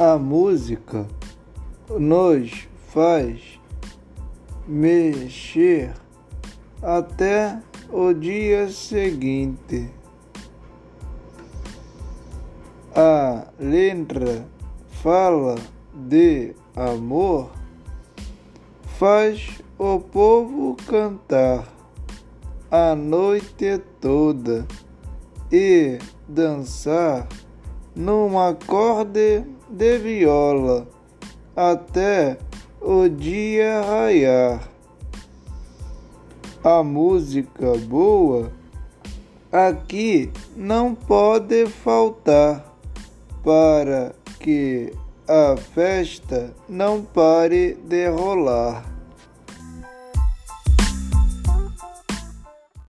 A música nos faz mexer até o dia seguinte. A letra fala de amor, faz o povo cantar a noite toda e dançar num acorde de viola até o dia raiar. A música boa aqui não pode faltar para que a festa não pare de rolar.